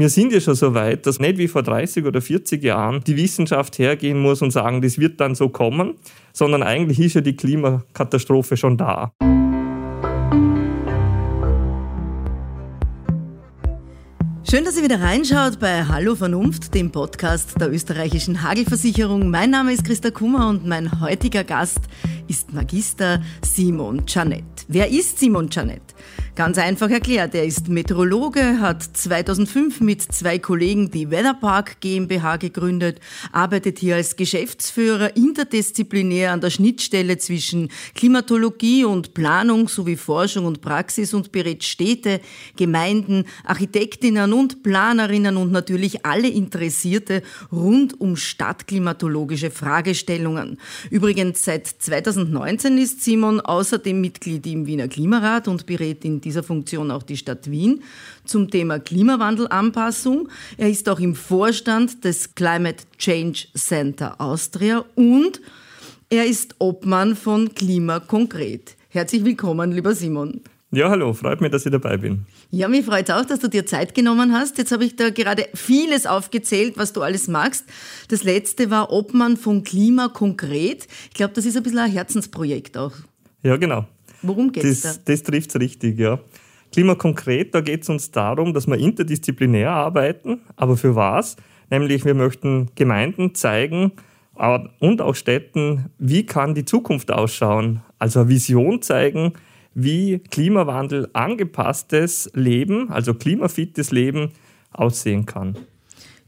wir sind ja schon so weit, dass nicht wie vor 30 oder 40 Jahren die Wissenschaft hergehen muss und sagen, das wird dann so kommen, sondern eigentlich ist ja die Klimakatastrophe schon da. Schön, dass ihr wieder reinschaut bei Hallo Vernunft, dem Podcast der österreichischen Hagelversicherung. Mein Name ist Christa Kummer und mein heutiger Gast ist Magister Simon Janet. Wer ist Simon Janet? Ganz einfach erklärt, er ist Meteorologe, hat 2005 mit zwei Kollegen die Weatherpark GmbH gegründet, arbeitet hier als Geschäftsführer interdisziplinär an der Schnittstelle zwischen Klimatologie und Planung sowie Forschung und Praxis und berät Städte, Gemeinden, Architektinnen und Planerinnen und natürlich alle Interessierte rund um stadtklimatologische Fragestellungen. Übrigens seit 2019 ist Simon außerdem Mitglied im Wiener Klimarat und berät in dieser Funktion auch die Stadt Wien zum Thema Klimawandelanpassung. Er ist auch im Vorstand des Climate Change Center Austria und er ist Obmann von Klima Konkret. Herzlich willkommen, lieber Simon. Ja, hallo, freut mich, dass ich dabei bin. Ja, mich freut es auch, dass du dir Zeit genommen hast. Jetzt habe ich da gerade vieles aufgezählt, was du alles magst. Das letzte war Obmann von Klima konkret. Ich glaube, das ist ein bisschen ein Herzensprojekt auch. Ja, genau. Worum geht es da? Das trifft es richtig, ja. Klima konkret, da geht es uns darum, dass wir interdisziplinär arbeiten. Aber für was? Nämlich, wir möchten Gemeinden zeigen und auch Städten, wie kann die Zukunft ausschauen. Also eine Vision zeigen, wie Klimawandel angepasstes Leben, also klimafittes Leben aussehen kann.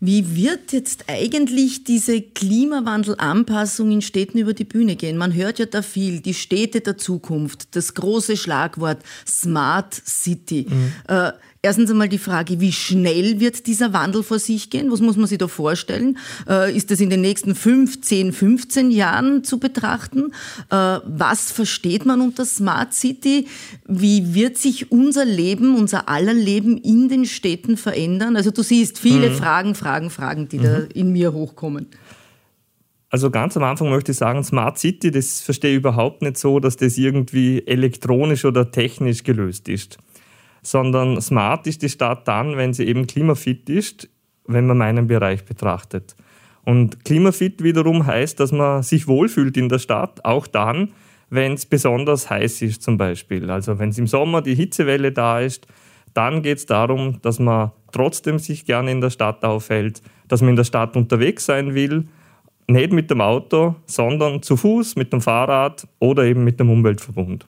Wie wird jetzt eigentlich diese Klimawandelanpassung in Städten über die Bühne gehen? Man hört ja da viel, die Städte der Zukunft, das große Schlagwort Smart City. Mhm. Äh, Erstens einmal die Frage, wie schnell wird dieser Wandel vor sich gehen? Was muss man sich da vorstellen? Äh, ist das in den nächsten 5, 10, 15 Jahren zu betrachten? Äh, was versteht man unter Smart City? Wie wird sich unser Leben, unser aller Leben in den Städten verändern? Also du siehst viele mhm. Fragen, Fragen, Fragen, die mhm. da in mir hochkommen. Also ganz am Anfang möchte ich sagen, Smart City, das verstehe ich überhaupt nicht so, dass das irgendwie elektronisch oder technisch gelöst ist sondern smart ist die Stadt dann, wenn sie eben klimafit ist, wenn man meinen Bereich betrachtet. Und klimafit wiederum heißt, dass man sich wohlfühlt in der Stadt, auch dann, wenn es besonders heiß ist zum Beispiel. Also wenn es im Sommer die Hitzewelle da ist, dann geht es darum, dass man trotzdem sich gerne in der Stadt aufhält, dass man in der Stadt unterwegs sein will, nicht mit dem Auto, sondern zu Fuß, mit dem Fahrrad oder eben mit dem Umweltverbund.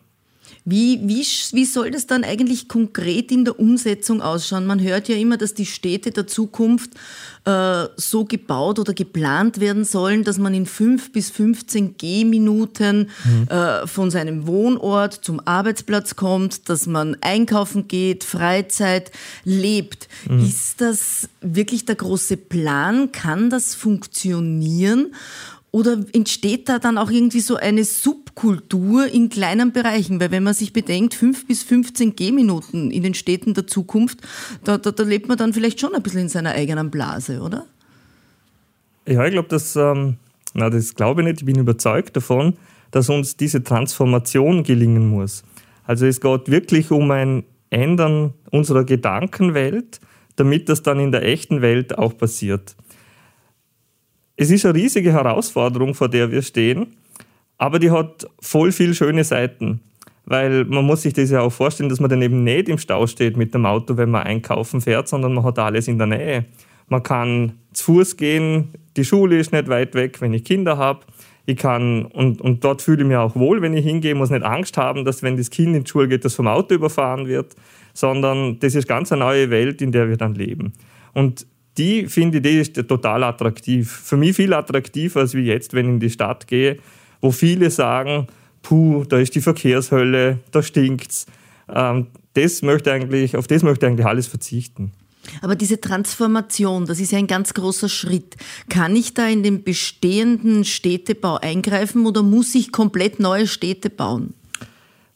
Wie, wie, wie soll das dann eigentlich konkret in der Umsetzung ausschauen? Man hört ja immer, dass die Städte der Zukunft äh, so gebaut oder geplant werden sollen, dass man in fünf bis 15 Gehminuten mhm. äh, von seinem Wohnort zum Arbeitsplatz kommt, dass man einkaufen geht, Freizeit lebt. Mhm. Ist das wirklich der große Plan? Kann das funktionieren? Oder entsteht da dann auch irgendwie so eine Subkultur in kleinen Bereichen? Weil wenn man sich bedenkt, fünf bis 15 Gehminuten in den Städten der Zukunft, da, da, da lebt man dann vielleicht schon ein bisschen in seiner eigenen Blase, oder? Ja, ich glaube, das, ähm, das glaube ich nicht. Ich bin überzeugt davon, dass uns diese Transformation gelingen muss. Also es geht wirklich um ein Ändern unserer Gedankenwelt, damit das dann in der echten Welt auch passiert. Es ist eine riesige Herausforderung, vor der wir stehen, aber die hat voll viel schöne Seiten. Weil man muss sich das ja auch vorstellen, dass man dann eben nicht im Stau steht mit dem Auto, wenn man einkaufen fährt, sondern man hat alles in der Nähe. Man kann zu Fuß gehen, die Schule ist nicht weit weg, wenn ich Kinder habe. Ich kann, und, und dort fühle ich mich auch wohl, wenn ich hingehe, muss nicht Angst haben, dass wenn das Kind in die Schule geht, das vom Auto überfahren wird, sondern das ist ganz eine neue Welt, in der wir dann leben. Und die finde ich, die ist total attraktiv. Für mich viel attraktiver als wie jetzt, wenn ich in die Stadt gehe, wo viele sagen, puh, da ist die Verkehrshölle, da stinkt's. Ähm, das möchte eigentlich, auf das möchte ich eigentlich alles verzichten. Aber diese Transformation, das ist ja ein ganz großer Schritt. Kann ich da in den bestehenden Städtebau eingreifen oder muss ich komplett neue Städte bauen?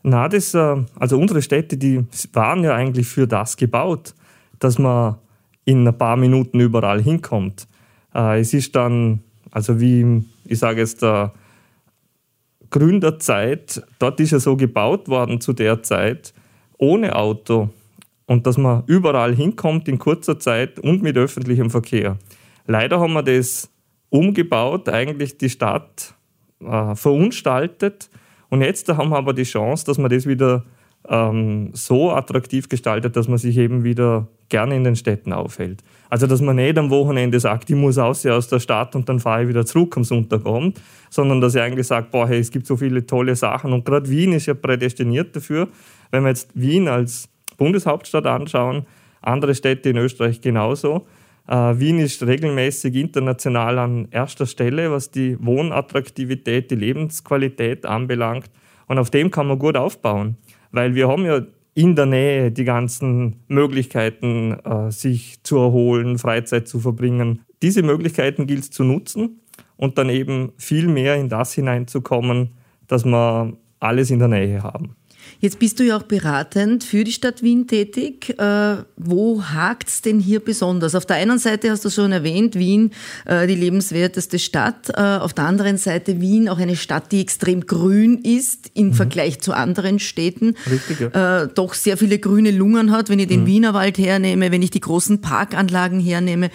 Na, das, äh, also unsere Städte, die waren ja eigentlich für das gebaut, dass man in ein paar Minuten überall hinkommt. Äh, es ist dann, also wie ich sage jetzt, der Gründerzeit, dort ist ja so gebaut worden zu der Zeit, ohne Auto. und dass man überall hinkommt in kurzer Zeit und mit öffentlichem Verkehr. Leider haben wir das umgebaut, eigentlich die Stadt äh, verunstaltet und jetzt haben wir aber die Chance, dass man das wieder ähm, so attraktiv gestaltet, dass man sich eben wieder gerne in den Städten aufhält. Also, dass man nicht am Wochenende sagt, ich muss aus aus der Stadt und dann fahre ich wieder zurück am Sonntagabend, sondern dass ich eigentlich sage, boah, hey, es gibt so viele tolle Sachen und gerade Wien ist ja prädestiniert dafür. Wenn wir jetzt Wien als Bundeshauptstadt anschauen, andere Städte in Österreich genauso. Äh, Wien ist regelmäßig international an erster Stelle, was die Wohnattraktivität, die Lebensqualität anbelangt. Und auf dem kann man gut aufbauen, weil wir haben ja in der Nähe die ganzen Möglichkeiten, äh, sich zu erholen, Freizeit zu verbringen. Diese Möglichkeiten gilt es zu nutzen und dann eben viel mehr in das hineinzukommen, dass wir alles in der Nähe haben. Jetzt bist du ja auch beratend für die Stadt Wien tätig. Äh, wo hakt es denn hier besonders? Auf der einen Seite hast du schon erwähnt, Wien, äh, die lebenswerteste Stadt. Äh, auf der anderen Seite Wien, auch eine Stadt, die extrem grün ist im mhm. Vergleich zu anderen Städten. Richtig, ja. Äh, doch sehr viele grüne Lungen hat, wenn ich den mhm. Wienerwald hernehme, wenn ich die großen Parkanlagen hernehme.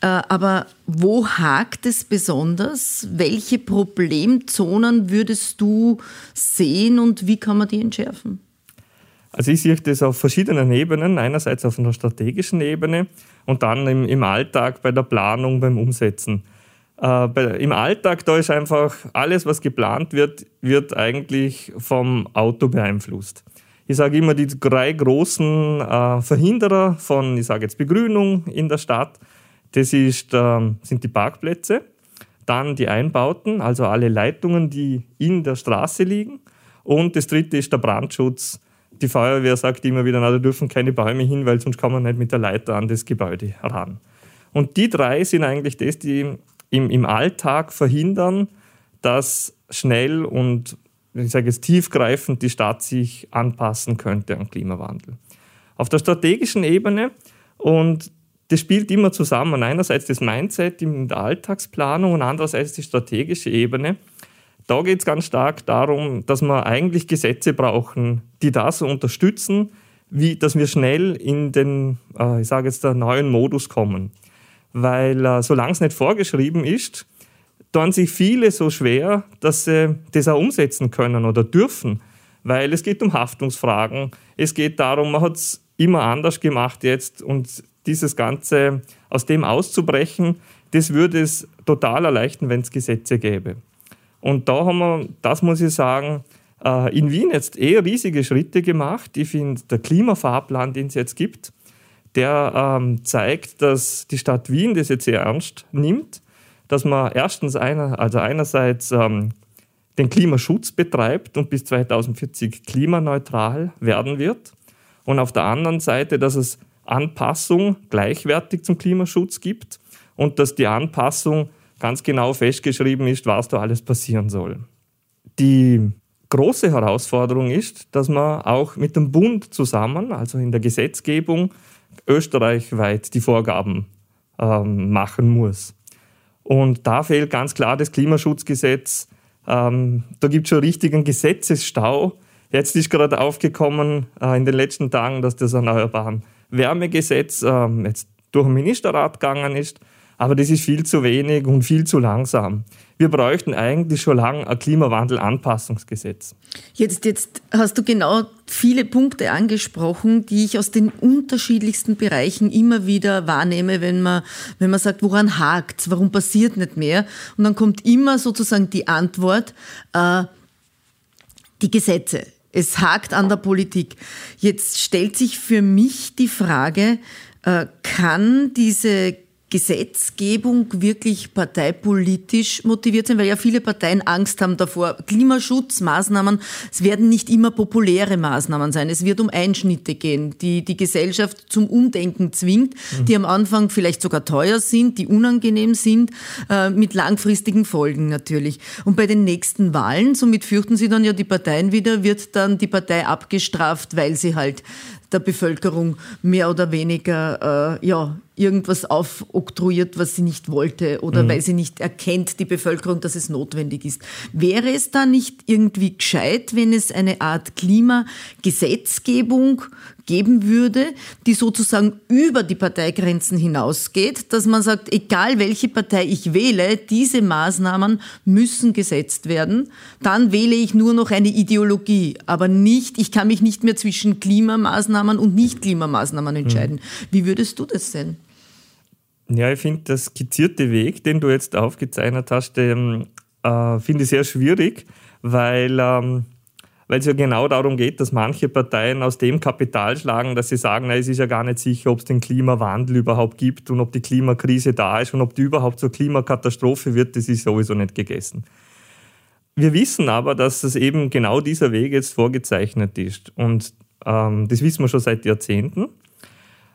Äh, aber wo hakt es besonders? Welche Problemzonen würdest du sehen und wie kann man die entschärfen? Also ich sehe das auf verschiedenen Ebenen. Einerseits auf einer strategischen Ebene und dann im, im Alltag bei der Planung, beim Umsetzen. Äh, bei, Im Alltag, da ist einfach alles, was geplant wird, wird eigentlich vom Auto beeinflusst. Ich sage immer, die drei großen äh, Verhinderer von, ich sage jetzt Begrünung in der Stadt, das ist, äh, sind die Parkplätze, dann die Einbauten, also alle Leitungen, die in der Straße liegen. Und das dritte ist der Brandschutz. Die Feuerwehr sagt immer wieder, na, da dürfen keine Bäume hin, weil sonst kann man nicht mit der Leiter an das Gebäude ran. Und die drei sind eigentlich das, die im, im Alltag verhindern, dass schnell und ich sage jetzt tiefgreifend die Stadt sich anpassen könnte am Klimawandel. Auf der strategischen Ebene und das spielt immer zusammen. Einerseits das Mindset in der Alltagsplanung und andererseits die strategische Ebene. Da geht es ganz stark darum, dass wir eigentlich Gesetze brauchen, die das unterstützen, wie, dass wir schnell in den, äh, ich sage jetzt, der neuen Modus kommen. Weil äh, solange es nicht vorgeschrieben ist, tun sich viele so schwer, dass sie das auch umsetzen können oder dürfen. Weil es geht um Haftungsfragen, es geht darum, man hat es immer anders gemacht jetzt und dieses Ganze aus dem auszubrechen, das würde es total erleichtern, wenn es Gesetze gäbe. Und da haben wir, das muss ich sagen, äh, in Wien jetzt eher riesige Schritte gemacht. Ich finde, der Klimafahrplan, den es jetzt gibt, der ähm, zeigt, dass die Stadt Wien das jetzt sehr ernst nimmt, dass man erstens einer, also einerseits ähm, den Klimaschutz betreibt und bis 2040 klimaneutral werden wird und auf der anderen Seite, dass es Anpassung gleichwertig zum Klimaschutz gibt und dass die Anpassung ganz genau festgeschrieben ist, was da alles passieren soll. Die große Herausforderung ist, dass man auch mit dem Bund zusammen, also in der Gesetzgebung, österreichweit die Vorgaben ähm, machen muss. Und da fehlt ganz klar das Klimaschutzgesetz. Ähm, da gibt es schon richtigen Gesetzesstau. Jetzt ist gerade aufgekommen äh, in den letzten Tagen, dass das Erneuerbaren Wärmegesetz ähm, jetzt durch den Ministerrat gegangen ist. Aber das ist viel zu wenig und viel zu langsam. Wir bräuchten eigentlich schon lange ein Klimawandelanpassungsgesetz. Jetzt, jetzt hast du genau viele Punkte angesprochen, die ich aus den unterschiedlichsten Bereichen immer wieder wahrnehme, wenn man, wenn man sagt, woran hakt warum passiert nicht mehr? Und dann kommt immer sozusagen die Antwort, äh, die Gesetze. Es hakt an der Politik. Jetzt stellt sich für mich die Frage, äh, kann diese Gesetzgebung wirklich parteipolitisch motiviert sein, weil ja viele Parteien Angst haben davor. Klimaschutzmaßnahmen, es werden nicht immer populäre Maßnahmen sein. Es wird um Einschnitte gehen, die die Gesellschaft zum Umdenken zwingt, mhm. die am Anfang vielleicht sogar teuer sind, die unangenehm sind, äh, mit langfristigen Folgen natürlich. Und bei den nächsten Wahlen, somit fürchten Sie dann ja die Parteien wieder, wird dann die Partei abgestraft, weil sie halt der Bevölkerung mehr oder weniger äh, ja, irgendwas aufoktroyiert, was sie nicht wollte oder mhm. weil sie nicht erkennt, die Bevölkerung, dass es notwendig ist. Wäre es da nicht irgendwie gescheit, wenn es eine Art Klimagesetzgebung geben würde, die sozusagen über die Parteigrenzen hinausgeht, dass man sagt, egal welche Partei ich wähle, diese Maßnahmen müssen gesetzt werden. Dann wähle ich nur noch eine Ideologie, aber nicht, ich kann mich nicht mehr zwischen Klimamaßnahmen und Nicht-Klimamaßnahmen entscheiden. Mhm. Wie würdest du das sehen? Ja, ich finde, der skizzierte Weg, den du jetzt aufgezeichnet hast, äh, finde ich sehr schwierig, weil ähm, es ja genau darum geht, dass manche Parteien aus dem Kapital schlagen, dass sie sagen, na, es ist ja gar nicht sicher, ob es den Klimawandel überhaupt gibt und ob die Klimakrise da ist und ob die überhaupt zur Klimakatastrophe wird, das ist sowieso nicht gegessen. Wir wissen aber, dass es eben genau dieser Weg jetzt vorgezeichnet ist. Und ähm, das wissen wir schon seit Jahrzehnten.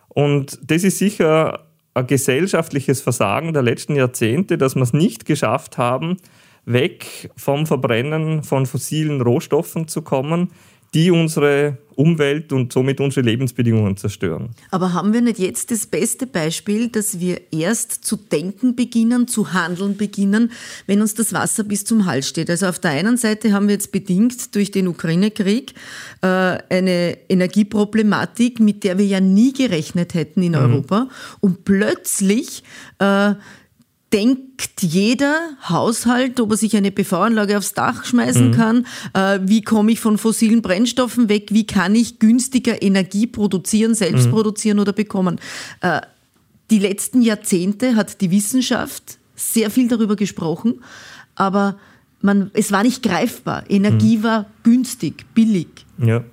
Und das ist sicher ein gesellschaftliches Versagen der letzten Jahrzehnte, dass wir es nicht geschafft haben, weg vom Verbrennen von fossilen Rohstoffen zu kommen, die unsere Umwelt und somit unsere Lebensbedingungen zerstören. Aber haben wir nicht jetzt das beste Beispiel, dass wir erst zu denken beginnen, zu handeln beginnen, wenn uns das Wasser bis zum Hals steht? Also auf der einen Seite haben wir jetzt bedingt durch den Ukraine-Krieg äh, eine Energieproblematik, mit der wir ja nie gerechnet hätten in mhm. Europa. Und plötzlich äh, denkt jeder Haushalt, ob er sich eine PV-Anlage aufs Dach schmeißen mhm. kann, äh, wie komme ich von fossilen Brennstoffen weg, wie kann ich günstiger Energie produzieren, selbst mhm. produzieren oder bekommen. Äh, die letzten Jahrzehnte hat die Wissenschaft sehr viel darüber gesprochen, aber man, es war nicht greifbar. Energie mhm. war günstig, billig. Ja.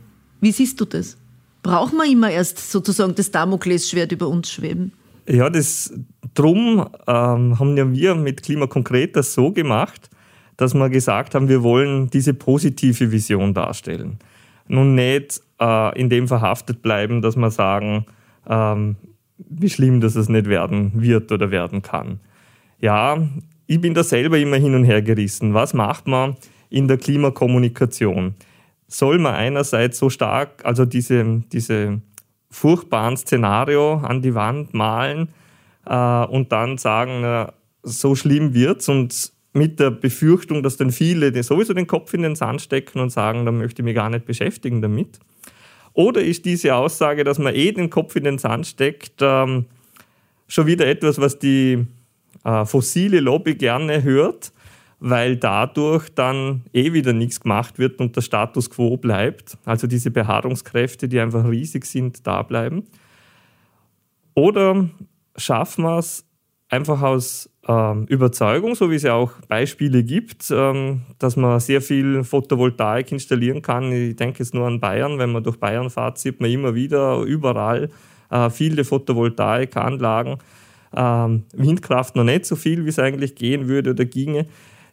Wie siehst du das? Brauchen wir immer erst sozusagen das Damoklesschwert über uns schweben? Ja, das, drum ähm, haben ja wir mit Klima konkret das so gemacht, dass wir gesagt haben, wir wollen diese positive Vision darstellen. Nun nicht äh, in dem verhaftet bleiben, dass wir sagen, ähm, wie schlimm, dass es nicht werden wird oder werden kann. Ja, ich bin da selber immer hin und her gerissen. Was macht man in der Klimakommunikation? Soll man einerseits so stark, also diese, diese furchtbaren Szenario an die Wand malen äh, und dann sagen, na, so schlimm wird's und mit der Befürchtung, dass dann viele sowieso den Kopf in den Sand stecken und sagen, da möchte ich mich gar nicht beschäftigen damit. Oder ist diese Aussage, dass man eh den Kopf in den Sand steckt, ähm, schon wieder etwas, was die äh, fossile Lobby gerne hört weil dadurch dann eh wieder nichts gemacht wird und der Status quo bleibt. Also diese Beharrungskräfte, die einfach riesig sind, da bleiben. Oder schaffen wir es einfach aus ähm, Überzeugung, so wie es ja auch Beispiele gibt, ähm, dass man sehr viel Photovoltaik installieren kann. Ich denke jetzt nur an Bayern. Wenn man durch Bayern fährt, sieht man immer wieder überall äh, viele Photovoltaikanlagen. Ähm, Windkraft noch nicht so viel, wie es eigentlich gehen würde oder ginge.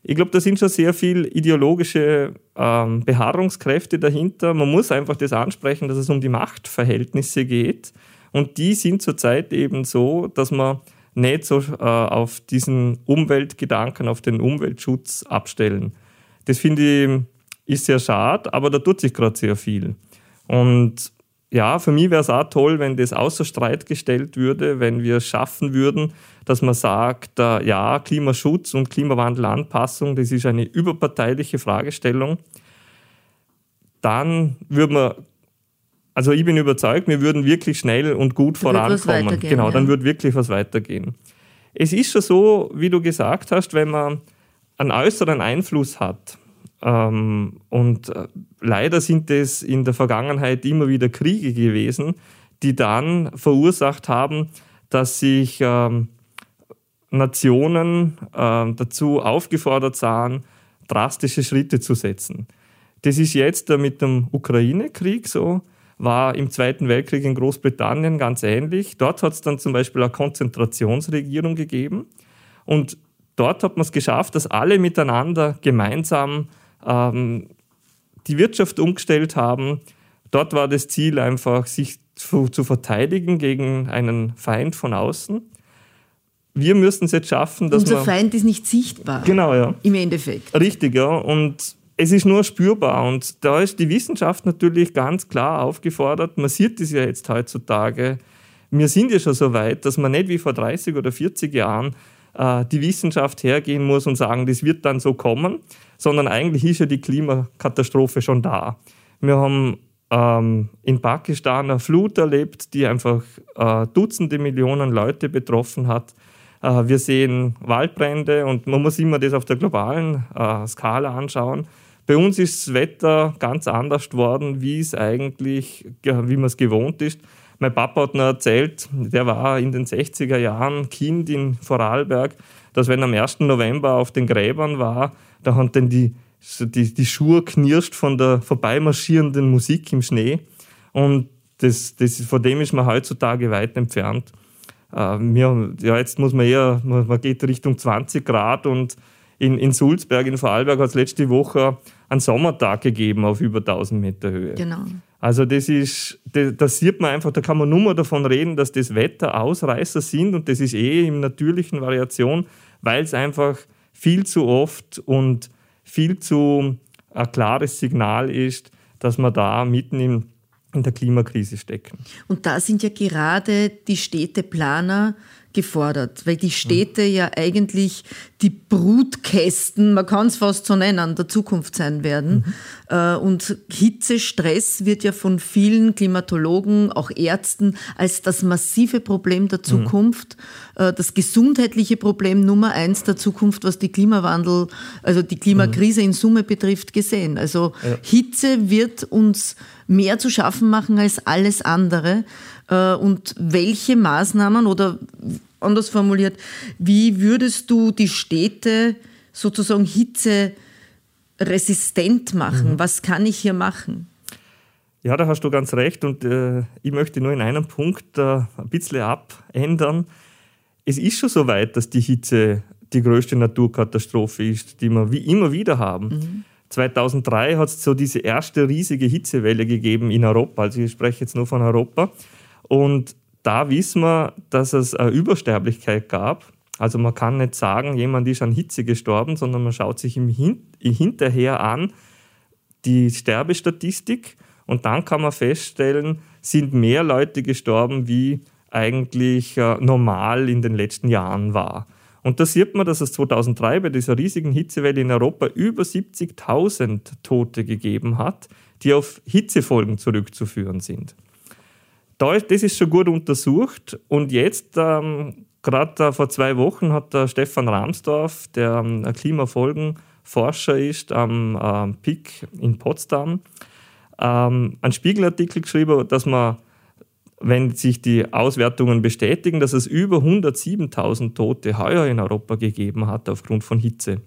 Ich glaube, da sind schon sehr viel ideologische ähm, Beharrungskräfte dahinter. Man muss einfach das ansprechen, dass es um die Machtverhältnisse geht. Und die sind zurzeit eben so, dass man nicht so äh, auf diesen Umweltgedanken, auf den Umweltschutz abstellen. Das finde ich ist sehr schade, aber da tut sich gerade sehr viel. Und ja, für mich wäre es auch toll, wenn das außer Streit gestellt würde, wenn wir es schaffen würden, dass man sagt, äh, ja, Klimaschutz und Klimawandelanpassung, das ist eine überparteiliche Fragestellung. Dann würde man, also ich bin überzeugt, wir würden wirklich schnell und gut da vorankommen. Genau, dann ja. wird wirklich was weitergehen. Es ist schon so, wie du gesagt hast, wenn man einen äußeren Einfluss hat, ähm, und äh, leider sind es in der Vergangenheit immer wieder Kriege gewesen, die dann verursacht haben, dass sich ähm, Nationen äh, dazu aufgefordert sahen, drastische Schritte zu setzen. Das ist jetzt mit dem Ukraine-Krieg so, war im Zweiten Weltkrieg in Großbritannien ganz ähnlich. Dort hat es dann zum Beispiel eine Konzentrationsregierung gegeben und dort hat man es geschafft, dass alle miteinander gemeinsam ähm, die Wirtschaft umgestellt haben. Dort war das Ziel einfach, sich zu, zu verteidigen gegen einen Feind von außen. Wir müssen es jetzt schaffen, dass Unser Feind ist nicht sichtbar. Genau, ja. Im Endeffekt. Richtig, ja. Und es ist nur spürbar. Und da ist die Wissenschaft natürlich ganz klar aufgefordert. Man sieht es ja jetzt heutzutage. Wir sind ja schon so weit, dass man nicht wie vor 30 oder 40 Jahren äh, die Wissenschaft hergehen muss und sagen, das wird dann so kommen, sondern eigentlich ist ja die Klimakatastrophe schon da. Wir haben äh, ähm, in Pakistan eine Flut erlebt, die einfach äh, Dutzende Millionen Leute betroffen hat. Äh, wir sehen Waldbrände und man muss immer das auf der globalen äh, Skala anschauen. Bei uns ist das Wetter ganz anders geworden, wie es eigentlich, wie man es gewohnt ist. Mein Papa hat mir erzählt, der war in den 60er Jahren Kind in Vorarlberg, dass wenn am 1. November auf den Gräbern war, da haben dann die, die, die Schuhe knirscht von der vorbeimarschierenden Musik im Schnee. Und das, das, von dem ist man heutzutage weit entfernt. Äh, wir, ja, jetzt muss man eher, man geht Richtung 20 Grad und in, in Sulzberg, in Vorarlberg hat es letzte Woche einen Sommertag gegeben auf über 1000 Meter Höhe. Genau. Also das ist, da sieht man einfach, da kann man nur mal davon reden, dass das Wetter Ausreißer sind und das ist eh in natürlichen Variation, weil es einfach viel zu oft und viel zu ein klares Signal ist, dass wir da mitten im, in der Klimakrise stecken. Und da sind ja gerade die Städteplaner gefordert, weil die Städte mhm. ja eigentlich die Brutkästen, man kann es fast so nennen, der Zukunft sein werden. Mhm. Und Hitzestress wird ja von vielen Klimatologen, auch Ärzten, als das massive Problem der mhm. Zukunft, mhm. das gesundheitliche Problem Nummer eins der Zukunft, was die Klimawandel, also die Klimakrise mhm. in Summe betrifft, gesehen. Also ja. Hitze wird uns mehr zu schaffen machen als alles andere. Äh, und welche Maßnahmen oder anders formuliert, wie würdest du die Städte sozusagen hitzeresistent machen? Mhm. Was kann ich hier machen? Ja, da hast du ganz recht und äh, ich möchte nur in einem Punkt äh, ein bisschen abändern. Es ist schon so weit, dass die Hitze die größte Naturkatastrophe ist, die wir wie immer wieder haben. Mhm. 2003 hat es so diese erste riesige Hitzewelle gegeben in Europa. Also ich spreche jetzt nur von Europa. Und da wissen wir, dass es eine Übersterblichkeit gab. Also man kann nicht sagen, jemand ist an Hitze gestorben, sondern man schaut sich im Hin hinterher an die Sterbestatistik und dann kann man feststellen, sind mehr Leute gestorben, wie eigentlich äh, normal in den letzten Jahren war. Und da sieht man, dass es 2003 bei dieser riesigen Hitzewelle in Europa über 70.000 Tote gegeben hat, die auf Hitzefolgen zurückzuführen sind da ist, das ist schon gut untersucht. Und jetzt, ähm, gerade vor zwei Wochen, hat der Stefan Ramsdorf, der ähm, Klimafolgenforscher ist am ähm, PIC in Potsdam, ähm, einen Spiegelartikel geschrieben, dass man, wenn sich die Auswertungen bestätigen, dass es über 107.000 Tote heuer in Europa gegeben hat aufgrund von Hitze.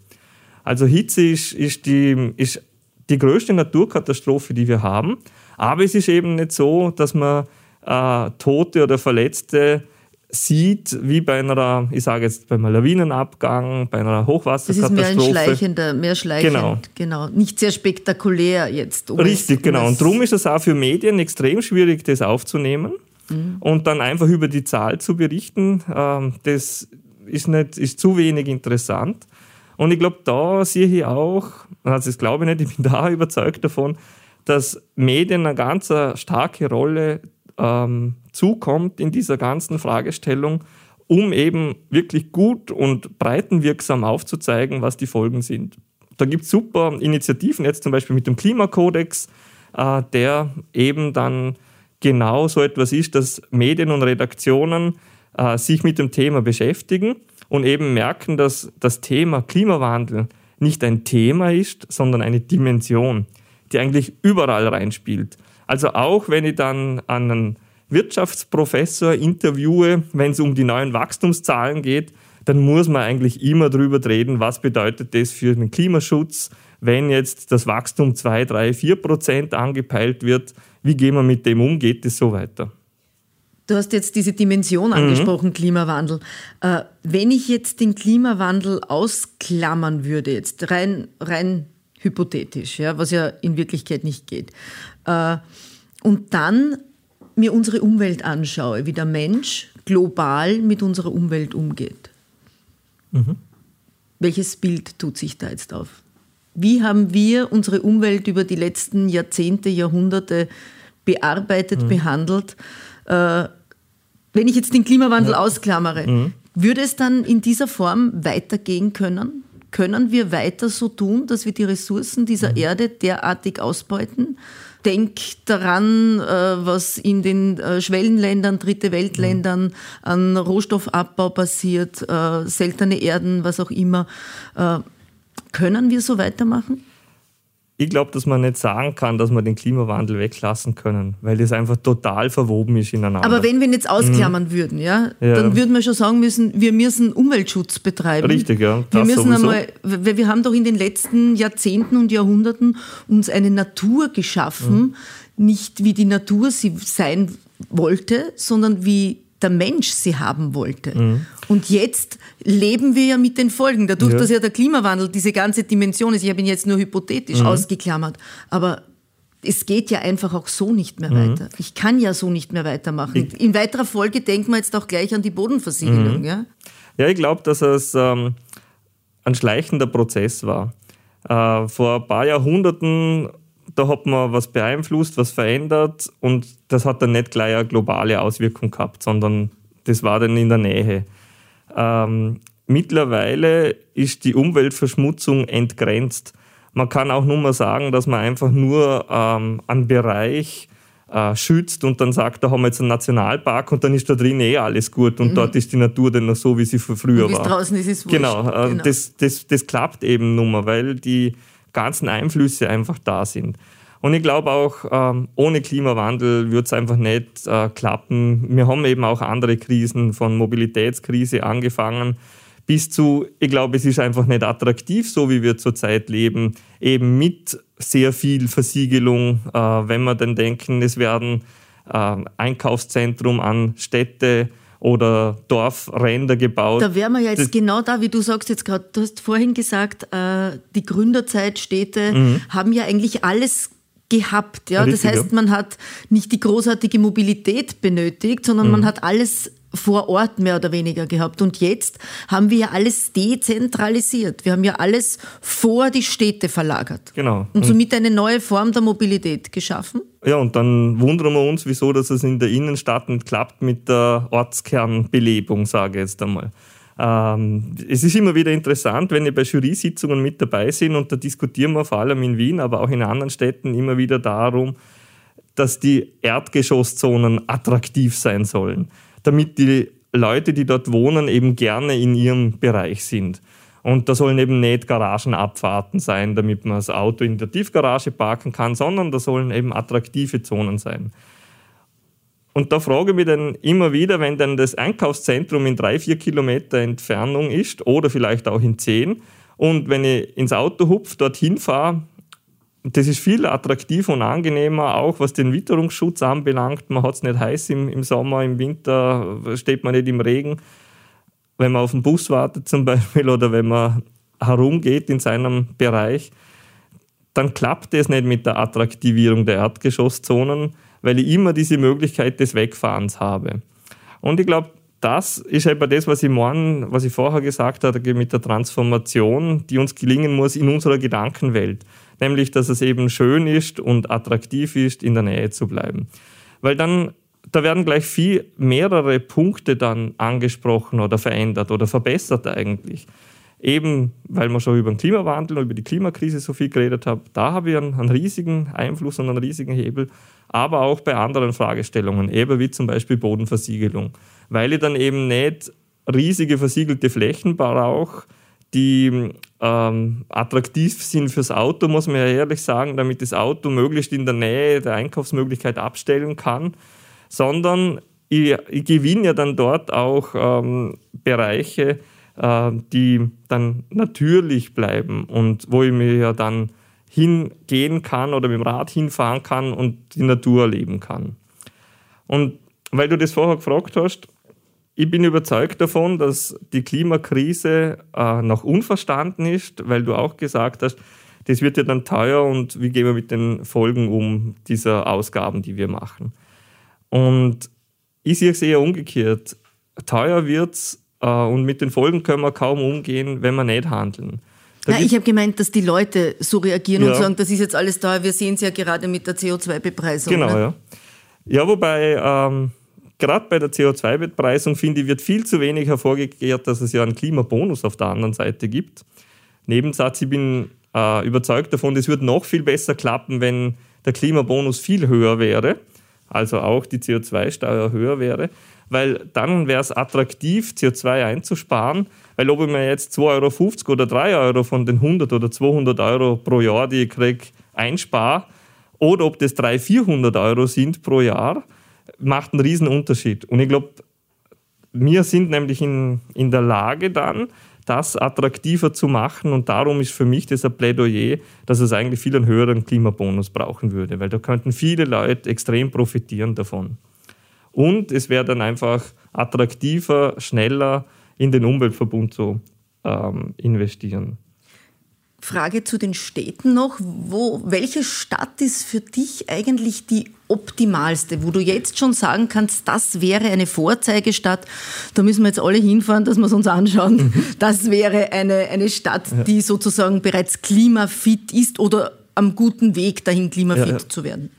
Also Hitze ist, ist, die, ist die größte Naturkatastrophe, die wir haben. Aber es ist eben nicht so, dass man äh, Tote oder Verletzte sieht, wie bei einer, ich sage jetzt beim Lawinenabgang, bei einer Hochwasserkatastrophe. Das ist mehr ein schleichender, mehr schleichend, genau. genau. Nicht sehr spektakulär jetzt. Um Richtig, es, um genau. Und darum ist es auch für Medien extrem schwierig, das aufzunehmen mhm. und dann einfach über die Zahl zu berichten. Ähm, das ist, nicht, ist zu wenig interessant. Und ich glaube, da sehe ich auch, also das glaube ich nicht, ich bin da überzeugt davon, dass Medien eine ganz starke Rolle ähm, zukommt in dieser ganzen Fragestellung, um eben wirklich gut und breitenwirksam aufzuzeigen, was die Folgen sind. Da gibt es super Initiativen, jetzt zum Beispiel mit dem Klimakodex, äh, der eben dann genau so etwas ist, dass Medien und Redaktionen äh, sich mit dem Thema beschäftigen und eben merken, dass das Thema Klimawandel nicht ein Thema ist, sondern eine Dimension, die eigentlich überall reinspielt. Also auch wenn ich dann einen Wirtschaftsprofessor interviewe, wenn es um die neuen Wachstumszahlen geht, dann muss man eigentlich immer darüber reden, was bedeutet das für den Klimaschutz, wenn jetzt das Wachstum 2, 3, 4 Prozent angepeilt wird. Wie gehen wir mit dem um? Geht es so weiter? Du hast jetzt diese Dimension mhm. angesprochen, mhm. Klimawandel. Äh, wenn ich jetzt den Klimawandel ausklammern würde, jetzt rein, rein hypothetisch, ja, was ja in Wirklichkeit nicht geht, und dann mir unsere Umwelt anschaue, wie der Mensch global mit unserer Umwelt umgeht. Mhm. Welches Bild tut sich da jetzt auf? Wie haben wir unsere Umwelt über die letzten Jahrzehnte, Jahrhunderte bearbeitet, mhm. behandelt? Äh, wenn ich jetzt den Klimawandel ja. ausklammere, mhm. würde es dann in dieser Form weitergehen können? Können wir weiter so tun, dass wir die Ressourcen dieser mhm. Erde derartig ausbeuten? Denk daran, äh, was in den äh, Schwellenländern, Dritte Weltländern an Rohstoffabbau passiert, äh, seltene Erden, was auch immer. Können wir so weitermachen? Ich glaube, dass man nicht sagen kann, dass wir den Klimawandel weglassen können, weil das einfach total verwoben ist ineinander. Aber wenn wir ihn jetzt ausklammern mhm. würden, ja, ja, dann würden wir schon sagen müssen, wir müssen Umweltschutz betreiben. Richtig, ja. wir müssen sowieso. einmal, weil wir haben doch in den letzten Jahrzehnten und Jahrhunderten uns eine Natur geschaffen, mhm. nicht wie die Natur sie sein wollte, sondern wie der Mensch sie haben wollte. Mhm. Und jetzt leben wir ja mit den Folgen, dadurch, ja. dass ja der Klimawandel diese ganze Dimension ist. Ich habe ihn jetzt nur hypothetisch mhm. ausgeklammert, aber es geht ja einfach auch so nicht mehr mhm. weiter. Ich kann ja so nicht mehr weitermachen. Ich In weiterer Folge denken wir jetzt auch gleich an die Bodenversiegelung. Mhm. Ja? ja, ich glaube, dass es ähm, ein schleichender Prozess war. Äh, vor ein paar Jahrhunderten da hat man was beeinflusst, was verändert und das hat dann nicht gleich eine globale Auswirkung gehabt, sondern das war dann in der Nähe. Ähm, mittlerweile ist die Umweltverschmutzung entgrenzt. Man kann auch nur mal sagen, dass man einfach nur ähm, einen Bereich äh, schützt und dann sagt, da haben wir jetzt einen Nationalpark und dann ist da drin eh alles gut und mhm. dort ist die Natur dann noch so, wie sie früher und war. draußen ist es wurscht. Genau, äh, genau. Das, das, das klappt eben nur mal, weil die ganzen Einflüsse einfach da sind. Und ich glaube auch, ähm, ohne Klimawandel wird es einfach nicht äh, klappen. Wir haben eben auch andere Krisen, von Mobilitätskrise angefangen bis zu, ich glaube, es ist einfach nicht attraktiv, so wie wir zurzeit leben, eben mit sehr viel Versiegelung, äh, wenn wir dann denken, es werden äh, Einkaufszentrum an Städte oder Dorfränder gebaut. Da wären wir ja jetzt das genau da, wie du sagst jetzt gerade, du hast vorhin gesagt, äh, die Gründerzeitstädte mhm. haben ja eigentlich alles gehabt. Ja? Richtig, das heißt, man hat nicht die großartige Mobilität benötigt, sondern mhm. man hat alles vor Ort mehr oder weniger gehabt. Und jetzt haben wir ja alles dezentralisiert. Wir haben ja alles vor die Städte verlagert. Genau. Und somit eine neue Form der Mobilität geschaffen. Ja, und dann wundern wir uns, wieso dass es in der Innenstadt nicht klappt mit der Ortskernbelebung, sage ich jetzt einmal. Ähm, es ist immer wieder interessant, wenn wir bei Jury-Sitzungen mit dabei sind und da diskutieren wir vor allem in Wien, aber auch in anderen Städten immer wieder darum, dass die Erdgeschosszonen attraktiv sein sollen, damit die Leute, die dort wohnen, eben gerne in ihrem Bereich sind. Und da sollen eben nicht Garagenabfahrten sein, damit man das Auto in der Tiefgarage parken kann, sondern da sollen eben attraktive Zonen sein. Und da frage ich mich dann immer wieder, wenn dann das Einkaufszentrum in drei, vier Kilometer Entfernung ist oder vielleicht auch in zehn und wenn ich ins Auto hupf, dorthin fahre, das ist viel attraktiver und angenehmer, auch was den Witterungsschutz anbelangt. Man hat es nicht heiß im, im Sommer, im Winter steht man nicht im Regen. Wenn man auf den Bus wartet zum Beispiel oder wenn man herumgeht in seinem Bereich, dann klappt es nicht mit der Attraktivierung der Erdgeschosszonen weil ich immer diese Möglichkeit des Wegfahrens habe. Und ich glaube, das ist eben das, was ich morgen, was ich vorher gesagt habe, mit der Transformation, die uns gelingen muss in unserer Gedankenwelt. Nämlich, dass es eben schön ist und attraktiv ist, in der Nähe zu bleiben. Weil dann, da werden gleich viel mehrere Punkte dann angesprochen oder verändert oder verbessert eigentlich. Eben, weil wir schon über den Klimawandel und über die Klimakrise so viel geredet haben, da habe ich einen, riesigen Einfluss und einen riesigen Hebel aber auch bei anderen Fragestellungen, eben wie zum Beispiel Bodenversiegelung, weil ich dann eben nicht riesige versiegelte Flächen brauche, die ähm, attraktiv sind fürs Auto, muss man ja ehrlich sagen, damit das Auto möglichst in der Nähe der Einkaufsmöglichkeit abstellen kann, sondern ich, ich gewinne ja dann dort auch ähm, Bereiche, äh, die dann natürlich bleiben und wo ich mir ja dann hingehen kann oder mit dem Rad hinfahren kann und die Natur erleben kann. Und weil du das vorher gefragt hast, ich bin überzeugt davon, dass die Klimakrise äh, noch unverstanden ist, weil du auch gesagt hast, das wird ja dann teuer und wie gehen wir mit den Folgen um dieser Ausgaben, die wir machen. Und ich sehe es eher umgekehrt. Teuer wird es äh, und mit den Folgen können wir kaum umgehen, wenn wir nicht handeln. Nein, ich habe gemeint, dass die Leute so reagieren ja. und sagen, das ist jetzt alles teuer. Wir sehen es ja gerade mit der CO2-Bepreisung. Genau, ne? ja. Ja, wobei ähm, gerade bei der CO2-Bepreisung, finde ich, wird viel zu wenig hervorgekehrt, dass es ja einen Klimabonus auf der anderen Seite gibt. Nebensatz, ich bin äh, überzeugt davon, das wird noch viel besser klappen, wenn der Klimabonus viel höher wäre, also auch die CO2-Steuer höher wäre, weil dann wäre es attraktiv, CO2 einzusparen, weil ob ich mir jetzt 2,50 Euro oder 3 Euro von den 100 oder 200 Euro pro Jahr, die ich kriege, einspare, oder ob das 300, 400 Euro sind pro Jahr, macht einen riesen Unterschied. Und ich glaube, wir sind nämlich in, in der Lage dann, das attraktiver zu machen. Und darum ist für mich das ein Plädoyer, dass es eigentlich viel einen höheren Klimabonus brauchen würde, weil da könnten viele Leute extrem profitieren davon. Und es wäre dann einfach attraktiver, schneller in den Umweltverbund zu ähm, investieren. Frage zu den Städten noch. Wo, welche Stadt ist für dich eigentlich die optimalste, wo du jetzt schon sagen kannst, das wäre eine Vorzeigestadt, da müssen wir jetzt alle hinfahren, dass wir es uns anschauen. Mhm. Das wäre eine, eine Stadt, die sozusagen bereits klimafit ist oder am guten Weg dahin, klimafit ja, ja. zu werden.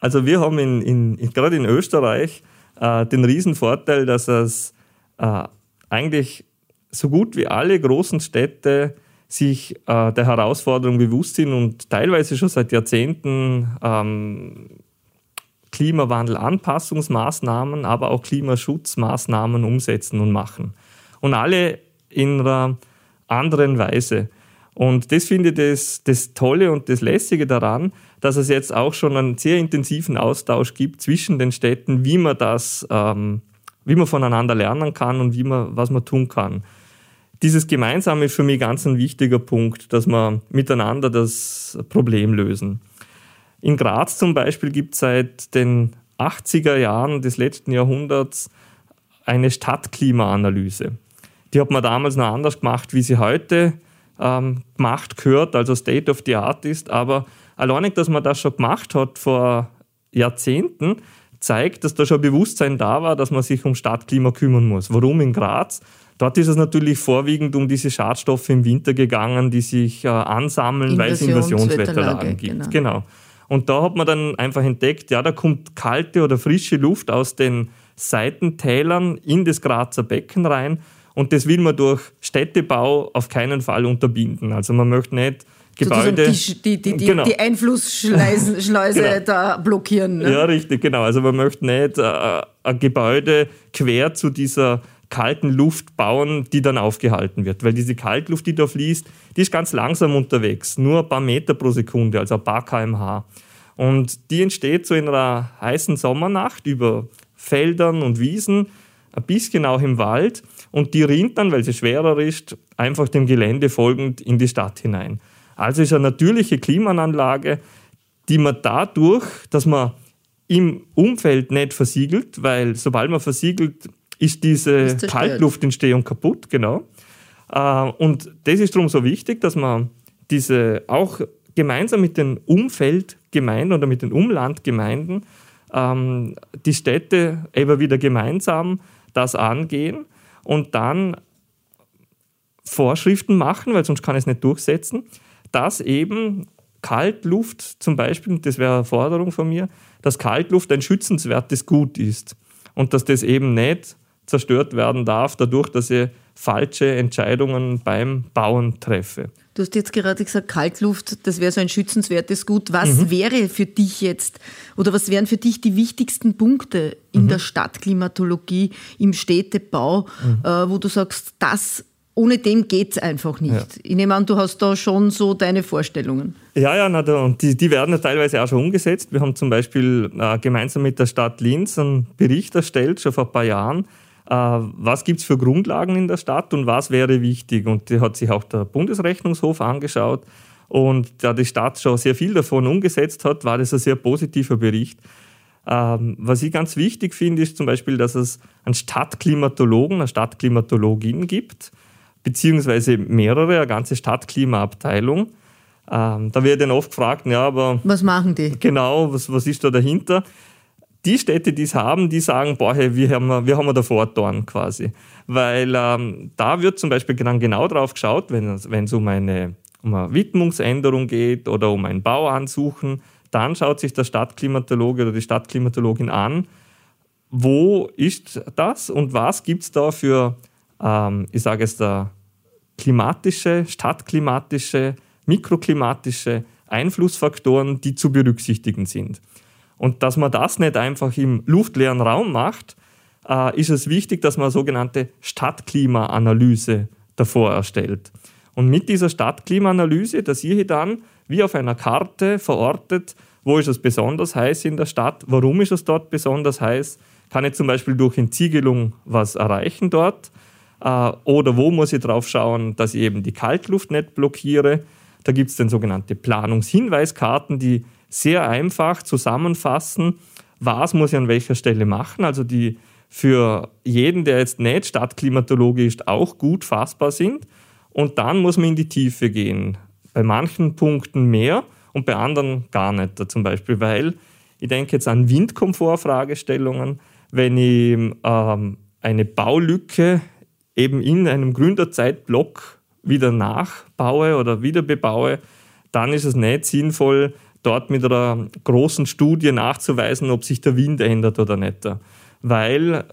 Also wir haben in, in, gerade in Österreich äh, den riesen Vorteil, dass es äh, eigentlich so gut wie alle großen Städte sich äh, der Herausforderung bewusst sind und teilweise schon seit Jahrzehnten ähm, Klimawandel-Anpassungsmaßnahmen, aber auch Klimaschutzmaßnahmen umsetzen und machen. Und alle in einer anderen Weise. Und das finde ich das, das Tolle und das Lässige daran, dass es jetzt auch schon einen sehr intensiven Austausch gibt zwischen den Städten, wie man das, ähm, wie man voneinander lernen kann und wie man, was man tun kann dieses Gemeinsame ist für mich ganz ein wichtiger Punkt, dass wir miteinander das Problem lösen. In Graz zum Beispiel gibt es seit den 80er Jahren des letzten Jahrhunderts eine Stadtklimaanalyse. Die hat man damals noch anders gemacht, wie sie heute ähm, gemacht gehört, also State of the Art ist. Aber allein, dass man das schon gemacht hat vor Jahrzehnten, zeigt, dass da schon Bewusstsein da war, dass man sich um Stadtklima kümmern muss. Warum in Graz? Dort ist es natürlich vorwiegend um diese Schadstoffe im Winter gegangen, die sich äh, ansammeln, weil es Inversionswetterlagen gibt. Genau. genau. Und da hat man dann einfach entdeckt, ja, da kommt kalte oder frische Luft aus den Seitentälern in das Grazer Becken rein. Und das will man durch Städtebau auf keinen Fall unterbinden. Also man möchte nicht Gebäude. Die, die, die, die, genau. die Einflussschleuse genau. da blockieren. Ne? Ja, richtig, genau. Also man möchte nicht äh, ein Gebäude quer zu dieser kalten Luft bauen, die dann aufgehalten wird. Weil diese Kaltluft, die da fließt, die ist ganz langsam unterwegs, nur ein paar Meter pro Sekunde, also ein paar kmh. Und die entsteht so in einer heißen Sommernacht über Feldern und Wiesen, ein bisschen auch im Wald. Und die rinnt dann, weil sie schwerer ist, einfach dem Gelände folgend in die Stadt hinein. Also ist eine natürliche Klimaanlage, die man dadurch, dass man im Umfeld nicht versiegelt, weil sobald man versiegelt, ist diese Kaltluftentstehung kaputt, genau. Äh, und das ist darum so wichtig, dass man diese auch gemeinsam mit den Umfeldgemeinden oder mit den Umlandgemeinden ähm, die Städte immer wieder gemeinsam das angehen und dann Vorschriften machen, weil sonst kann ich es nicht durchsetzen, dass eben Kaltluft zum Beispiel, das wäre eine Forderung von mir, dass Kaltluft ein schützenswertes Gut ist und dass das eben nicht zerstört werden darf, dadurch, dass ich falsche Entscheidungen beim Bauen treffe. Du hast jetzt gerade gesagt, Kaltluft, das wäre so ein schützenswertes Gut. Was mhm. wäre für dich jetzt oder was wären für dich die wichtigsten Punkte in mhm. der Stadtklimatologie, im Städtebau, mhm. äh, wo du sagst, das ohne dem geht es einfach nicht. Ja. Ich nehme an, du hast da schon so deine Vorstellungen. Ja, ja, na, und die, die werden ja teilweise auch schon umgesetzt. Wir haben zum Beispiel äh, gemeinsam mit der Stadt Linz einen Bericht erstellt, schon vor ein paar Jahren, was gibt es für Grundlagen in der Stadt und was wäre wichtig. Und die hat sich auch der Bundesrechnungshof angeschaut. Und da die Stadt schon sehr viel davon umgesetzt hat, war das ein sehr positiver Bericht. Ähm, was ich ganz wichtig finde, ist zum Beispiel, dass es einen Stadtklimatologen, eine Stadtklimatologin gibt, beziehungsweise mehrere, eine ganze Stadtklimaabteilung. Ähm, da wird dann oft gefragt, ja, aber. Was machen die? Genau, was, was ist da dahinter? Die Städte, die es haben, die sagen, boah, hey, wir haben, wir haben da Vortorn quasi. Weil ähm, da wird zum Beispiel dann genau drauf geschaut, wenn es um eine, um eine Widmungsänderung geht oder um ein Bauansuchen, dann schaut sich der Stadtklimatologe oder die Stadtklimatologin an, wo ist das und was gibt es da für, ähm, ich sage es da, klimatische, stadtklimatische, mikroklimatische Einflussfaktoren, die zu berücksichtigen sind. Und dass man das nicht einfach im luftleeren Raum macht, äh, ist es wichtig, dass man eine sogenannte Stadtklimaanalyse davor erstellt. Und mit dieser Stadtklimaanalyse, da sehe ich dann, wie auf einer Karte verortet, wo ist es besonders heiß in der Stadt, warum ist es dort besonders heiß, kann ich zum Beispiel durch Entsiegelung was erreichen dort äh, oder wo muss ich drauf schauen, dass ich eben die Kaltluft nicht blockiere. Da gibt es dann sogenannte Planungshinweiskarten, die sehr einfach zusammenfassen, was muss ich an welcher Stelle machen, also die für jeden, der jetzt nicht stadtklimatologisch auch gut fassbar sind. Und dann muss man in die Tiefe gehen. Bei manchen Punkten mehr und bei anderen gar nicht. Zum Beispiel, weil ich denke jetzt an Windkomfortfragestellungen, wenn ich ähm, eine Baulücke eben in einem Gründerzeitblock wieder nachbaue oder wieder bebaue, dann ist es nicht sinnvoll, dort mit einer großen Studie nachzuweisen, ob sich der Wind ändert oder nicht. Weil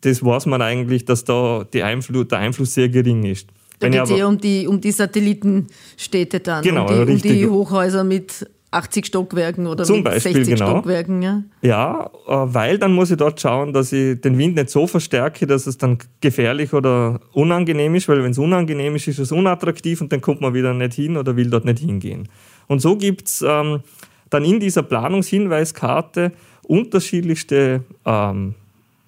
das weiß man eigentlich, dass da Einfluss, der Einfluss sehr gering ist. Da geht es eher um die, um die Satellitenstädte dann, genau, um, die, um die Hochhäuser mit 80 Stockwerken oder Zum mit Beispiel, 60 genau. Stockwerken. Ja. ja, äh, weil dann muss ich dort schauen, dass ich den Wind nicht so verstärke, dass es dann gefährlich oder unangenehm ist, weil wenn es unangenehm ist, ist es unattraktiv und dann kommt man wieder nicht hin oder will dort nicht hingehen. Und so gibt es ähm, dann in dieser Planungshinweiskarte unterschiedlichste ähm,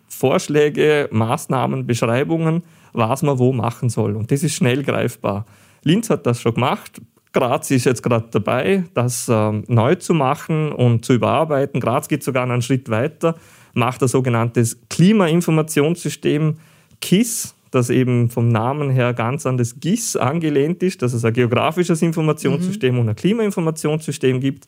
Vorschläge, Maßnahmen, Beschreibungen, was man wo machen soll. Und das ist schnell greifbar. Linz hat das schon gemacht, Graz ist jetzt gerade dabei, das ähm, neu zu machen und zu überarbeiten. Graz geht sogar einen Schritt weiter, macht ein sogenanntes Klimainformationssystem KISS, das eben vom Namen her ganz an das GIS angelehnt ist, dass es ein geografisches Informationssystem mhm. und ein Klimainformationssystem gibt,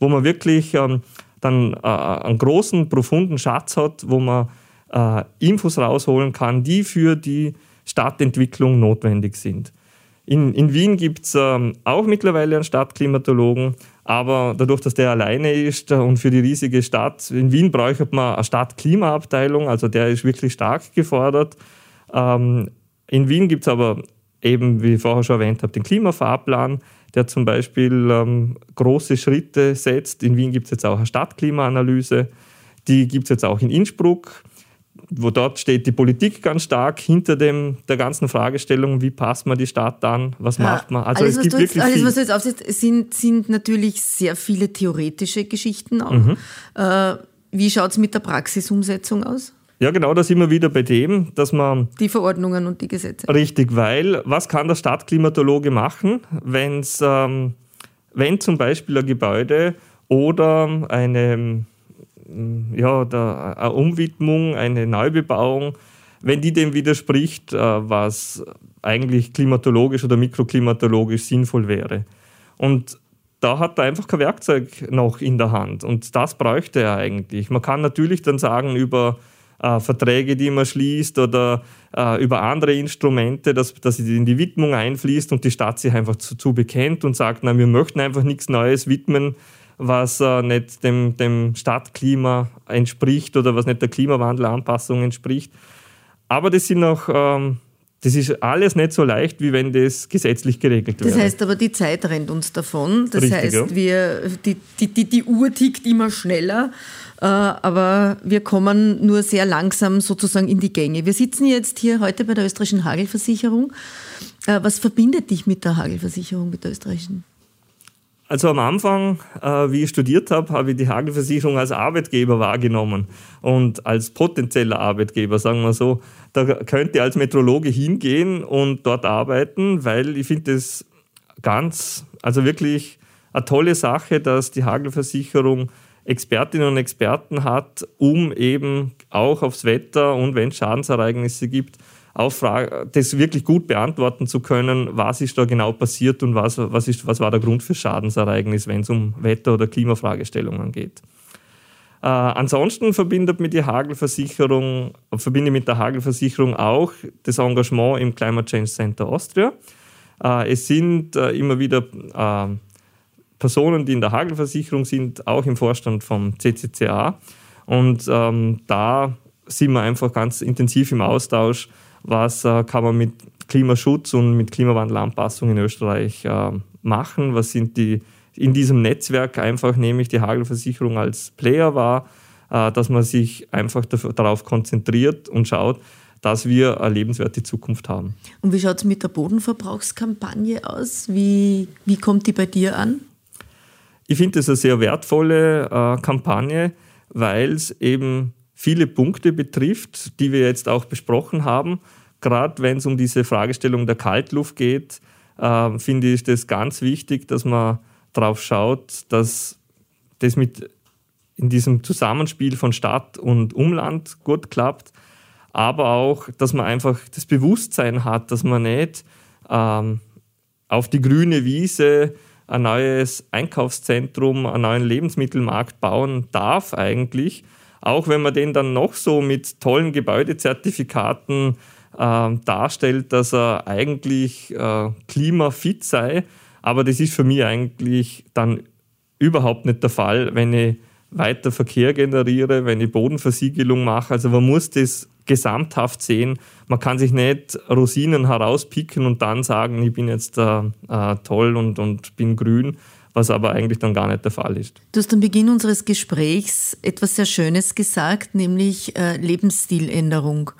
wo man wirklich ähm, dann äh, einen großen, profunden Schatz hat, wo man äh, Infos rausholen kann, die für die Stadtentwicklung notwendig sind. In, in Wien gibt es ähm, auch mittlerweile einen Stadtklimatologen, aber dadurch, dass der alleine ist und für die riesige Stadt, in Wien bräuchte man eine Stadtklimaabteilung, also der ist wirklich stark gefordert. Ähm, in Wien gibt es aber eben, wie ich vorher schon erwähnt habe, den Klimafahrplan, der zum Beispiel ähm, große Schritte setzt. In Wien gibt es jetzt auch eine Stadtklimaanalyse, die gibt es jetzt auch in Innsbruck wo dort steht die Politik ganz stark hinter dem, der ganzen Fragestellung, wie passt man die Stadt an, was ja, macht man. Also alles, es gibt wirklich jetzt, alles, was du jetzt aufsiehst, sind, sind natürlich sehr viele theoretische Geschichten auch. Mhm. Äh, wie schaut es mit der Praxisumsetzung aus? Ja, genau, da sind wir wieder bei dem, dass man. Die Verordnungen und die Gesetze. Richtig, weil was kann der Stadtklimatologe machen, wenn's, ähm, wenn zum Beispiel ein Gebäude oder eine ja, da, eine Umwidmung, eine Neubebauung, wenn die dem widerspricht, äh, was eigentlich klimatologisch oder mikroklimatologisch sinnvoll wäre. Und da hat er einfach kein Werkzeug noch in der Hand. Und das bräuchte er eigentlich. Man kann natürlich dann sagen über äh, Verträge, die man schließt oder äh, über andere Instrumente, dass, dass sie in die Widmung einfließt und die Stadt sich einfach zu, zu bekennt und sagt, na, wir möchten einfach nichts Neues widmen, was äh, nicht dem, dem Stadtklima entspricht oder was nicht der Klimawandelanpassung entspricht. Aber das sind noch, ähm, das ist alles nicht so leicht, wie wenn das gesetzlich geregelt wird. Das heißt aber, die Zeit rennt uns davon. Das Richtig, heißt, ja. wir, die, die, die, die Uhr tickt immer schneller. Äh, aber wir kommen nur sehr langsam sozusagen in die Gänge. Wir sitzen jetzt hier heute bei der österreichischen Hagelversicherung. Äh, was verbindet dich mit der Hagelversicherung, mit der österreichischen? Also am Anfang, äh, wie ich studiert habe, habe ich die Hagelversicherung als Arbeitgeber wahrgenommen und als potenzieller Arbeitgeber, sagen wir so. Da könnte ich als Metrologe hingehen und dort arbeiten, weil ich finde es ganz, also wirklich eine tolle Sache, dass die Hagelversicherung Expertinnen und Experten hat, um eben auch aufs Wetter und wenn es Schadensereignisse gibt, Auffrage, das wirklich gut beantworten zu können, was ist da genau passiert und was, was, ist, was war der Grund für Schadensereignis, wenn es um Wetter- oder Klimafragestellungen geht. Äh, ansonsten verbindet mit die Hagelversicherung, verbinde mit der Hagelversicherung auch das Engagement im Climate Change Center Austria. Äh, es sind äh, immer wieder äh, Personen, die in der Hagelversicherung sind, auch im Vorstand vom CCCA. Und ähm, da sind wir einfach ganz intensiv im Austausch was äh, kann man mit Klimaschutz und mit Klimawandelanpassung in Österreich äh, machen? Was sind die in diesem Netzwerk einfach nehme ich die Hagelversicherung als Player wahr, äh, dass man sich einfach darauf konzentriert und schaut, dass wir eine lebenswerte Zukunft haben. Und wie schaut es mit der Bodenverbrauchskampagne aus? Wie, wie kommt die bei dir an? Ich finde es eine sehr wertvolle äh, Kampagne, weil es eben viele Punkte betrifft, die wir jetzt auch besprochen haben. Gerade wenn es um diese Fragestellung der Kaltluft geht, äh, finde ich das ganz wichtig, dass man darauf schaut, dass das mit in diesem Zusammenspiel von Stadt und Umland gut klappt, aber auch, dass man einfach das Bewusstsein hat, dass man nicht ähm, auf die grüne Wiese ein neues Einkaufszentrum, einen neuen Lebensmittelmarkt bauen darf eigentlich, auch wenn man den dann noch so mit tollen Gebäudezertifikaten äh, darstellt, dass er eigentlich äh, klimafit sei, aber das ist für mich eigentlich dann überhaupt nicht der Fall, wenn ich weiter Verkehr generiere, wenn ich Bodenversiegelung mache. Also man muss das gesamthaft sehen. Man kann sich nicht Rosinen herauspicken und dann sagen, ich bin jetzt äh, äh, toll und, und bin grün, was aber eigentlich dann gar nicht der Fall ist. Du hast am Beginn unseres Gesprächs etwas sehr Schönes gesagt, nämlich äh, Lebensstiländerung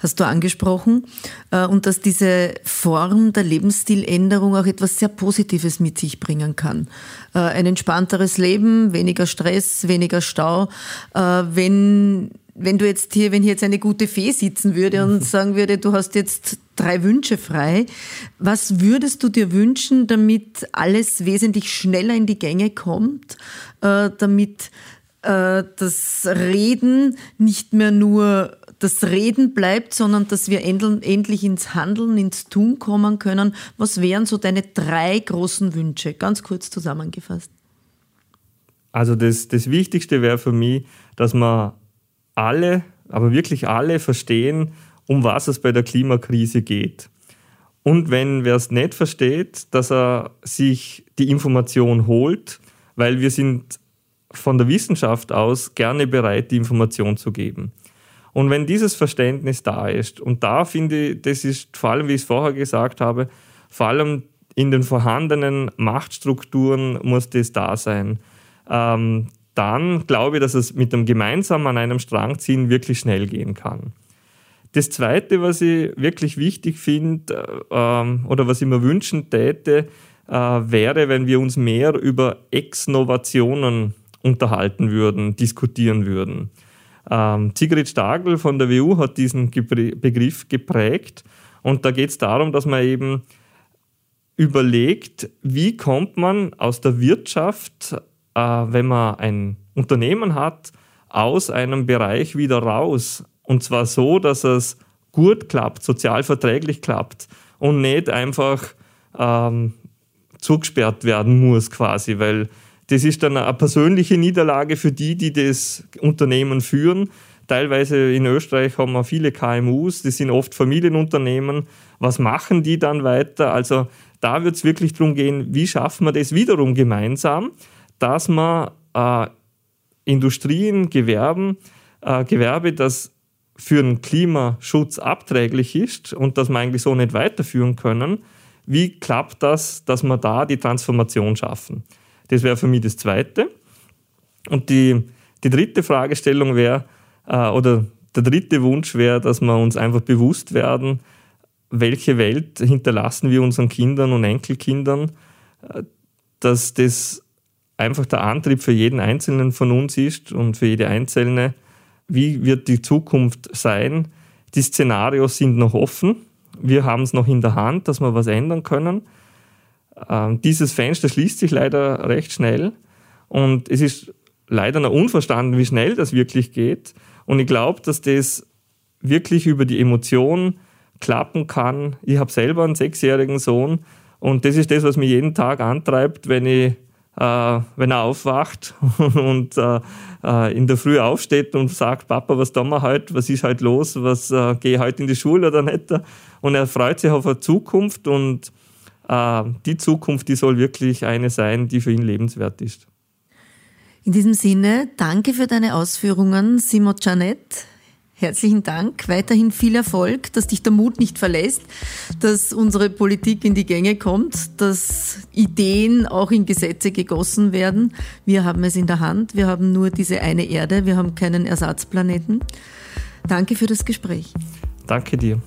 hast du angesprochen, äh, und dass diese Form der Lebensstiländerung auch etwas sehr Positives mit sich bringen kann. Äh, ein entspannteres Leben, weniger Stress, weniger Stau. Wenn wenn du jetzt hier, wenn hier jetzt eine gute Fee sitzen würde und sagen würde, du hast jetzt drei Wünsche frei, was würdest du dir wünschen, damit alles wesentlich schneller in die Gänge kommt, damit das Reden nicht mehr nur das Reden bleibt, sondern dass wir endlich ins Handeln, ins Tun kommen können. Was wären so deine drei großen Wünsche? Ganz kurz zusammengefasst. Also das, das Wichtigste wäre für mich, dass wir alle, aber wirklich alle verstehen, um was es bei der Klimakrise geht. Und wenn wer es nicht versteht, dass er sich die Information holt, weil wir sind von der Wissenschaft aus gerne bereit, die Information zu geben. Und wenn dieses Verständnis da ist, und da finde ich, das ist vor allem, wie ich es vorher gesagt habe, vor allem in den vorhandenen Machtstrukturen muss das da sein. Ähm, dann glaube ich, dass es mit dem gemeinsam an einem Strang ziehen wirklich schnell gehen kann. Das Zweite, was ich wirklich wichtig finde ähm, oder was ich mir wünschen täte, äh, wäre, wenn wir uns mehr über Exnovationen unterhalten würden, diskutieren würden. Ähm, Sigrid Stagel von der WU hat diesen Begriff geprägt und da geht es darum, dass man eben überlegt, wie kommt man aus der Wirtschaft, äh, wenn man ein Unternehmen hat, aus einem Bereich wieder raus. Und zwar so, dass es gut klappt, sozial verträglich klappt und nicht einfach ähm, zugesperrt werden muss quasi, weil das ist dann eine persönliche Niederlage für die, die das Unternehmen führen. Teilweise in Österreich haben wir viele KMUs, die sind oft Familienunternehmen. Was machen die dann weiter? Also da wird es wirklich darum gehen, wie schaffen wir das wiederum gemeinsam, dass man äh, Industrien, Gewerben, äh, Gewerbe, das für den Klimaschutz abträglich ist und das wir eigentlich so nicht weiterführen können, wie klappt das, dass wir da die Transformation schaffen? Das wäre für mich das Zweite. Und die, die dritte Fragestellung wäre, äh, oder der dritte Wunsch wäre, dass wir uns einfach bewusst werden, welche Welt hinterlassen wir unseren Kindern und Enkelkindern, äh, dass das einfach der Antrieb für jeden Einzelnen von uns ist und für jede Einzelne. Wie wird die Zukunft sein? Die Szenarios sind noch offen. Wir haben es noch in der Hand, dass wir was ändern können. Ähm, dieses Fenster schließt sich leider recht schnell und es ist leider noch unverstanden, wie schnell das wirklich geht. Und ich glaube, dass das wirklich über die Emotion klappen kann. Ich habe selber einen sechsjährigen Sohn und das ist das, was mich jeden Tag antreibt, wenn ich wenn er aufwacht und äh, äh, in der Früh aufsteht und sagt, Papa, was tun wir heute, was ist heute los, was äh, gehe ich heute in die Schule oder nicht? Und er freut sich auf eine Zukunft und äh, die Zukunft, die soll wirklich eine sein, die für ihn lebenswert ist. In diesem Sinne, danke für deine Ausführungen, Simo Janet. Herzlichen Dank. Weiterhin viel Erfolg, dass dich der Mut nicht verlässt, dass unsere Politik in die Gänge kommt, dass Ideen auch in Gesetze gegossen werden. Wir haben es in der Hand. Wir haben nur diese eine Erde. Wir haben keinen Ersatzplaneten. Danke für das Gespräch. Danke dir.